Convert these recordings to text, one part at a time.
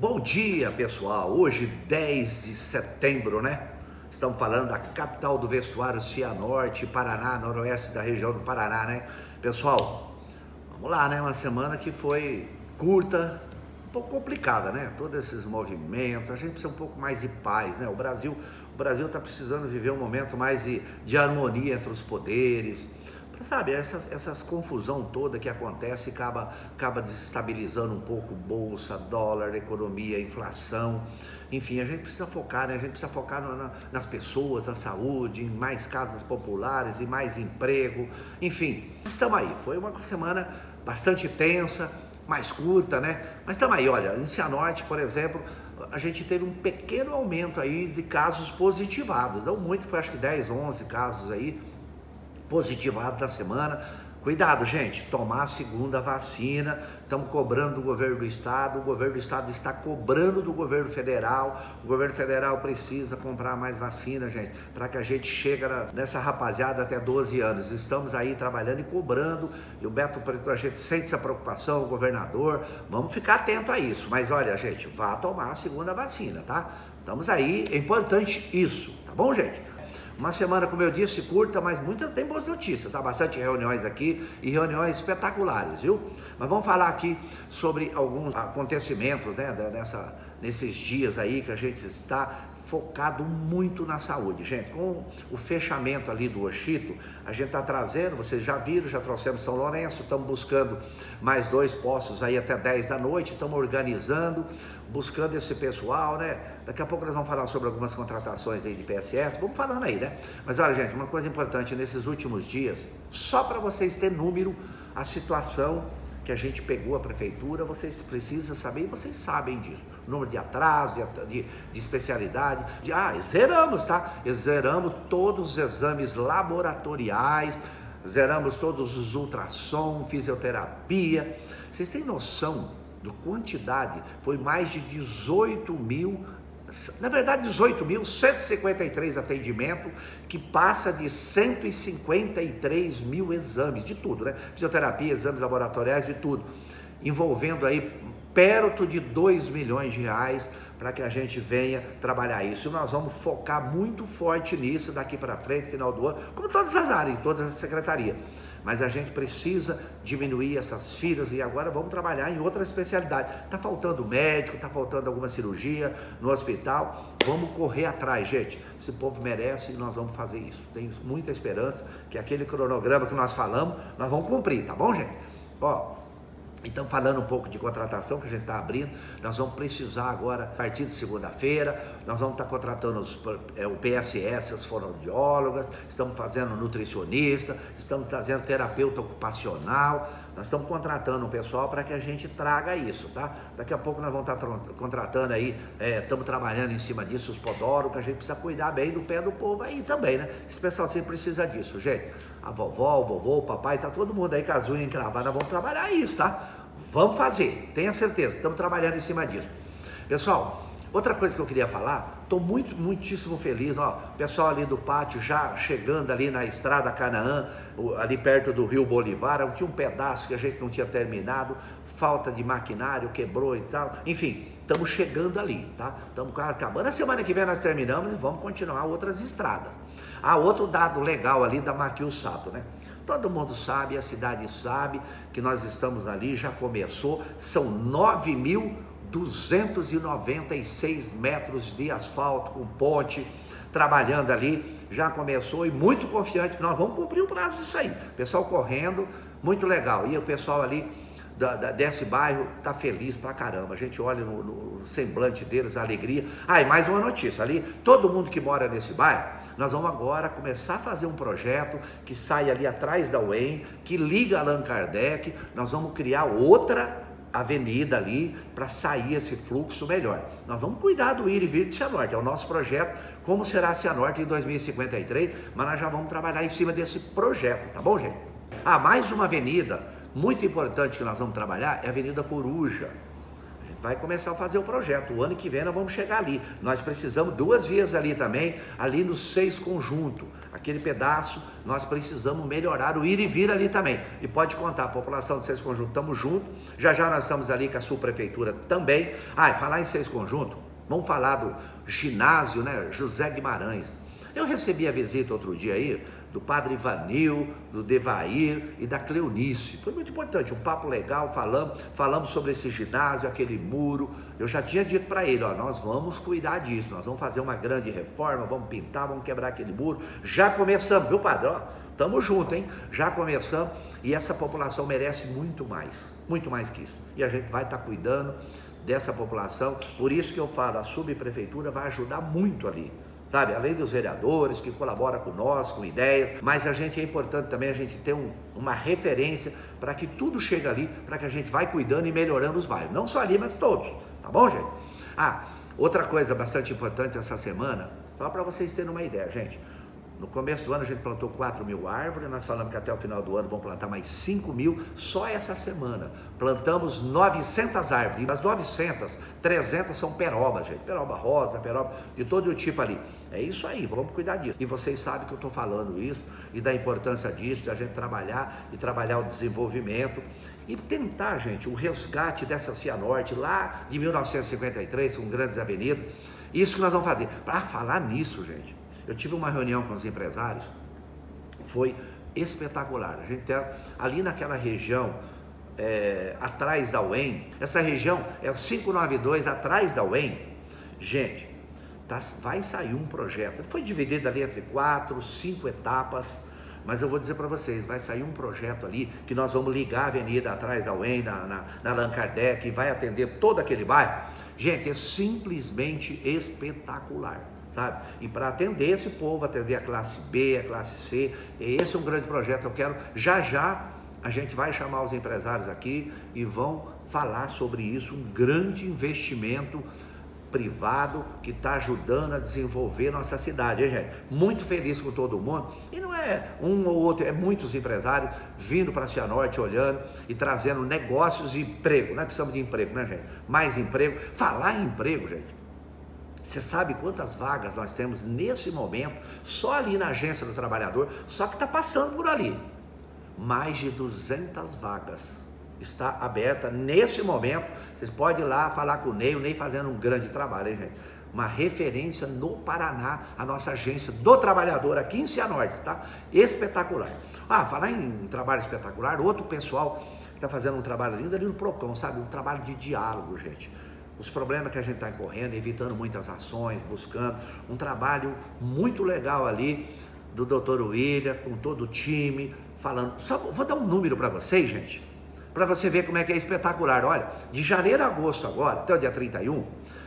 Bom dia, pessoal. Hoje, 10 de setembro, né? Estamos falando da capital do vestuário Cianorte, Paraná, noroeste da região do Paraná, né? Pessoal, vamos lá, né? Uma semana que foi curta, um pouco complicada, né? Todos esses movimentos, a gente precisa um pouco mais de paz, né? O Brasil, o Brasil está precisando viver um momento mais de, de harmonia entre os poderes Sabe, essas, essas confusão toda que acontece acaba, acaba desestabilizando um pouco bolsa, dólar, economia, inflação. Enfim, a gente precisa focar, né? A gente precisa focar na, nas pessoas, na saúde, em mais casas populares, em mais emprego. Enfim, estamos aí. Foi uma semana bastante tensa, mais curta, né? Mas estamos aí, olha, em Cianorte, por exemplo, a gente teve um pequeno aumento aí de casos positivados. Não muito, foi acho que 10, 11 casos aí positivado da semana. Cuidado, gente, tomar a segunda vacina. Estamos cobrando do governo do estado, o governo do estado está cobrando do governo federal. O governo federal precisa comprar mais vacina, gente, para que a gente chegue nessa rapaziada até 12 anos. Estamos aí trabalhando e cobrando. E o Beto Preto, a gente sente essa preocupação, o governador. Vamos ficar atento a isso. Mas olha, gente, vá tomar a segunda vacina, tá? Estamos aí, é importante isso, tá bom, gente? Uma semana, como eu disse, curta, mas muitas tem boas notícias, tá? Bastante reuniões aqui e reuniões espetaculares, viu? Mas vamos falar aqui sobre alguns acontecimentos, né, dessa, nesses dias aí que a gente está focado muito na saúde, gente. Com o fechamento ali do Oxito, a gente está trazendo, vocês já viram, já trouxemos São Lourenço, estamos buscando mais dois postos aí até 10 da noite, estamos organizando, buscando esse pessoal, né? Daqui a pouco nós vamos falar sobre algumas contratações aí de PSS, vamos falando aí, né? Mas olha, gente, uma coisa importante nesses últimos dias, só para vocês terem número, a situação que a gente pegou a prefeitura, vocês precisam saber, e vocês sabem disso. Número de atraso, de, de, de especialidade. De, ah, zeramos, tá? Zeramos todos os exames laboratoriais, zeramos todos os ultrassom, fisioterapia. Vocês têm noção da quantidade? Foi mais de 18 mil na verdade 18.153 atendimentos, que passa de 153 mil exames, de tudo, né? Fisioterapia, exames laboratoriais, de tudo, envolvendo aí perto de 2 milhões de reais para que a gente venha trabalhar isso. E nós vamos focar muito forte nisso daqui para frente, final do ano, como todas as áreas, todas as secretarias mas a gente precisa diminuir essas filas e agora vamos trabalhar em outra especialidade. Está faltando médico, está faltando alguma cirurgia no hospital. Vamos correr atrás, gente. Esse povo merece e nós vamos fazer isso. Tenho muita esperança que aquele cronograma que nós falamos, nós vamos cumprir, tá bom, gente? Ó, então, falando um pouco de contratação que a gente está abrindo, nós vamos precisar agora, a partir de segunda-feira, nós vamos estar tá contratando os, é, o PSS, as fonoaudiólogas, estamos fazendo nutricionista, estamos trazendo terapeuta ocupacional, nós estamos contratando um pessoal para que a gente traga isso, tá? Daqui a pouco nós vamos estar tá contratando aí, é, estamos trabalhando em cima disso, os podólogos, a gente precisa cuidar bem do pé do povo aí também, né? Esse pessoal sempre precisa disso, gente a vovó, o vovô, o papai, tá todo mundo aí com as unhas encravadas, vamos trabalhar isso, tá? Vamos fazer, tenha certeza, estamos trabalhando em cima disso. Pessoal, outra coisa que eu queria falar, estou muito, muitíssimo feliz, ó, pessoal ali do pátio já chegando ali na estrada Canaã, ali perto do Rio Bolivar, tinha um pedaço que a gente não tinha terminado, falta de maquinário, quebrou e tal, enfim, estamos chegando ali, tá? Estamos acabando. A semana que vem nós terminamos e vamos continuar outras estradas. Ah, outro dado legal ali da Maquil Sato, né? Todo mundo sabe, a cidade sabe que nós estamos ali, já começou, são 9.296 metros de asfalto com ponte, trabalhando ali, já começou e muito confiante, nós vamos cumprir o prazo disso aí. Pessoal correndo, muito legal. E o pessoal ali da, da, desse bairro tá feliz pra caramba. A gente olha no, no semblante deles a alegria. Ah, e mais uma notícia ali, todo mundo que mora nesse bairro, nós vamos agora começar a fazer um projeto que sai ali atrás da UEM, que liga Allan Kardec. Nós vamos criar outra avenida ali para sair esse fluxo melhor. Nós vamos cuidar do ir e vir de Cianorte, é o nosso projeto, como será Cianorte em 2053, mas nós já vamos trabalhar em cima desse projeto, tá bom, gente? Ah, mais uma avenida muito importante que nós vamos trabalhar é a Avenida Coruja. vai começar a fazer o projeto. O ano que vem nós vamos chegar ali. Nós precisamos duas vias ali também, ali no seis conjunto. Aquele pedaço, nós precisamos melhorar o ir e vir ali também. E pode contar, a população de seis conjunto, estamos juntos. Já já nós estamos ali com a sua prefeitura também. Ah, e falar em seis conjunto, vamos falar do ginásio, né? José Guimarães. Eu recebi a visita outro dia aí do padre Ivanil, do Devair e da Cleonice. Foi muito importante, um papo legal, falamos, falamos sobre esse ginásio, aquele muro. Eu já tinha dito para ele, ó, nós vamos cuidar disso, nós vamos fazer uma grande reforma, vamos pintar, vamos quebrar aquele muro. Já começamos, viu, padre? Ó, tamo junto, hein? Já começamos e essa população merece muito mais, muito mais que isso. E a gente vai estar tá cuidando dessa população. Por isso que eu falo, a subprefeitura vai ajudar muito ali sabe? Além dos vereadores que colaboram com nós, com ideias, mas a gente é importante também a gente ter um, uma referência para que tudo chegue ali, para que a gente vai cuidando e melhorando os bairros. Não só ali, mas todos, tá bom, gente? Ah, outra coisa bastante importante essa semana, só para vocês terem uma ideia, gente. No começo do ano a gente plantou 4 mil árvores, nós falamos que até o final do ano vão plantar mais 5 mil, só essa semana. Plantamos 900 árvores, e das 900, 300 são perobas, gente. Peroba rosa, peroba de todo o tipo ali. É isso aí, vamos cuidar disso. E vocês sabem que eu estou falando isso e da importância disso, de a gente trabalhar e trabalhar o desenvolvimento e tentar, gente, o resgate dessa Cianorte lá de 1953, com grandes avenidas. Isso que nós vamos fazer. Para falar nisso, gente, eu tive uma reunião com os empresários, foi espetacular. A gente tem ali naquela região, é, atrás da UEM, essa região é o 592 atrás da UEM. Gente, tá, vai sair um projeto. Foi dividido ali entre quatro, cinco etapas. Mas eu vou dizer para vocês, vai sair um projeto ali que nós vamos ligar a avenida atrás da UEM, na, na, na Allan Kardec, vai atender todo aquele bairro. Gente, é simplesmente espetacular sabe? E para atender esse povo, atender a classe B, a classe C, esse é um grande projeto. Eu quero, já já, a gente vai chamar os empresários aqui e vão falar sobre isso, um grande investimento privado que está ajudando a desenvolver nossa cidade, hein, gente? Muito feliz com todo mundo. E não é um ou outro, é muitos empresários vindo para a Cianorte, olhando e trazendo negócios e emprego. Nós precisamos de emprego, né, gente? Mais emprego. Falar em emprego, gente. Você sabe quantas vagas nós temos nesse momento, só ali na agência do trabalhador, só que está passando por ali. Mais de 200 vagas está aberta nesse momento. Vocês podem ir lá falar com o Ney, o Ney fazendo um grande trabalho, hein, gente? Uma referência no Paraná, a nossa agência do trabalhador aqui em Cianorte, tá? Espetacular. Ah, falar em trabalho espetacular, outro pessoal está fazendo um trabalho lindo ali no Procon, sabe? Um trabalho de diálogo, gente os problemas que a gente está correndo, evitando muitas ações, buscando um trabalho muito legal ali do Dr. William, com todo o time, falando. Só vou dar um número para vocês, gente, para você ver como é que é espetacular. Olha, de janeiro a agosto agora, até o dia 31,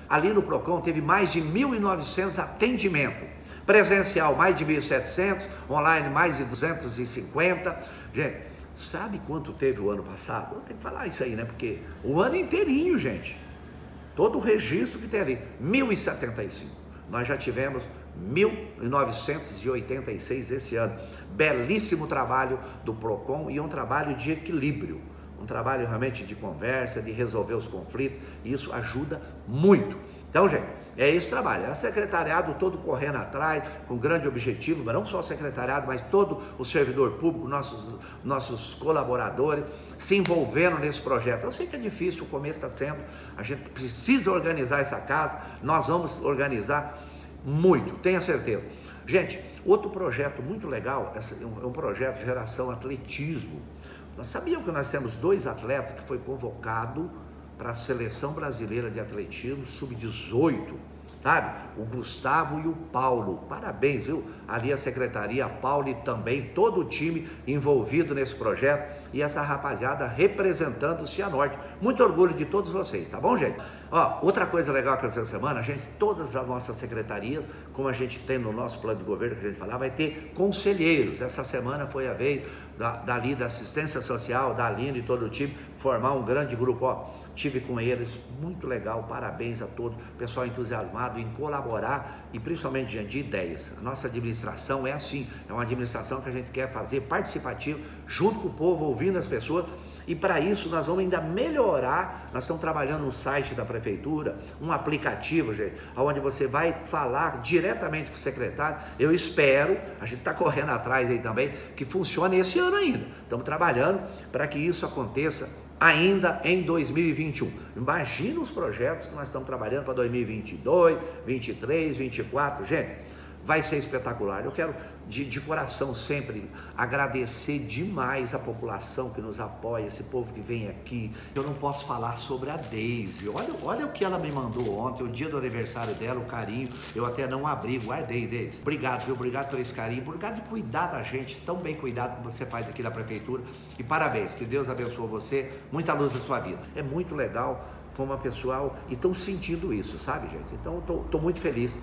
ali no Procon teve mais de 1.900 atendimentos. Presencial mais de 1.700, online mais de 250. Gente, sabe quanto teve o ano passado? Eu tenho que falar isso aí, né? Porque o ano inteirinho, gente. Todo o registro que tem ali, 1075. Nós já tivemos 1986 esse ano. Belíssimo trabalho do PROCON e um trabalho de equilíbrio, um trabalho realmente de conversa, de resolver os conflitos, e isso ajuda muito. Então, gente, é esse trabalho. É o secretariado todo correndo atrás, com grande objetivo, mas não só o secretariado, mas todo o servidor público, nossos, nossos colaboradores, se envolvendo nesse projeto. Eu sei que é difícil, o começo está sendo, a gente precisa organizar essa casa, nós vamos organizar muito, tenha certeza. Gente, outro projeto muito legal é um projeto de geração atletismo. Nós sabíamos que nós temos dois atletas que foi convocado para a seleção brasileira de atletismo sub-18, sabe? O Gustavo e o Paulo. Parabéns, viu? Ali a secretaria, a Paulo e também todo o time envolvido nesse projeto e essa rapaziada representando o Cianorte. Muito orgulho de todos vocês, tá bom, gente? Ó, outra coisa legal que essa semana, a gente, todas as nossas secretarias, como a gente tem no nosso plano de governo que a gente falar, vai ter conselheiros. Essa semana foi a vez da, dali da assistência social, da Aline e todo o time, formar um grande grupo, ó Tive com eles, muito legal, parabéns a todos, pessoal entusiasmado em colaborar e principalmente de ideias. A nossa administração é assim, é uma administração que a gente quer fazer participativa, junto com o povo, ouvindo as pessoas E para isso nós vamos ainda melhorar. Nós estamos trabalhando no site da prefeitura, um aplicativo, gente, onde você vai falar diretamente com o secretário. Eu espero, a gente está correndo atrás aí também, que funcione esse ano ainda. Estamos trabalhando para que isso aconteça ainda em 2021. Imagina os projetos que nós estamos trabalhando para 2022, 23, 24. Gente, vai ser espetacular. Eu quero de, de, coração sempre agradecer demais a população que nos apoia, esse povo que vem aqui. Eu não posso falar sobre a Daisy. Olha, olha o que ela me mandou ontem, o dia do aniversário dela, o carinho. Eu até não abri, guardei, Daisy. Obrigado, viu? Obrigado por esse carinho, obrigado de cuidar da gente, tão bem cuidado como você faz aqui na prefeitura. E parabéns, que Deus abençoe você, muita luz na sua vida. É muito legal como a pessoal e estão sentindo isso, sabe, gente? Então, estou muito feliz.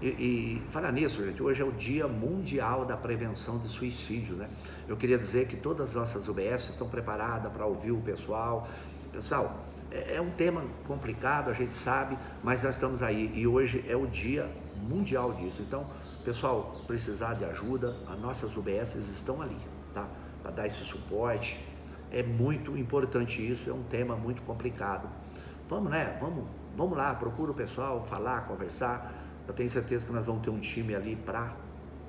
E, e falar nisso, gente, hoje é o Dia Mundial da Prevenção de Suicídio, né? Eu queria dizer que todas as nossas UBS estão preparadas para ouvir o pessoal. Pessoal, é, é um tema complicado, a gente sabe, mas nós estamos aí e hoje é o Dia Mundial disso. Então, pessoal, precisar de ajuda, as nossas UBS estão ali, tá? Para dar esse suporte. É muito importante isso, é um tema muito complicado. Vamos, né? Vamos, vamos lá, procura o pessoal, falar, conversar. Eu tenho certeza que nós vamos ter um time ali para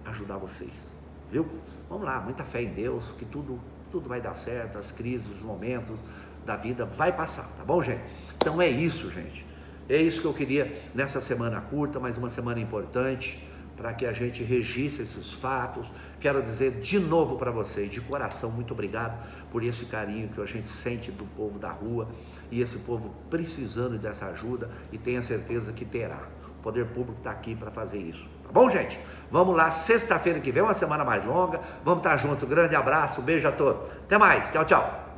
ajudar vocês. Viu? Vamos lá, muita fé em Deus, que tudo, tudo vai dar certo, as crises, os momentos da vida vai passar, tá bom, gente? Então é isso, gente. É isso que eu queria nessa semana curta, mas uma semana importante para que a gente registre esses fatos. Quero dizer de novo para vocês, de coração, muito obrigado por esse carinho que a gente sente do povo da rua e esse povo precisando dessa ajuda e tenha certeza que terá. O poder público está aqui para fazer isso. Tá bom, gente? Vamos lá, sexta-feira que vem, uma semana mais longa. Vamos estar tá junto. Grande abraço, beijo a todos. Até mais. Tchau, tchau.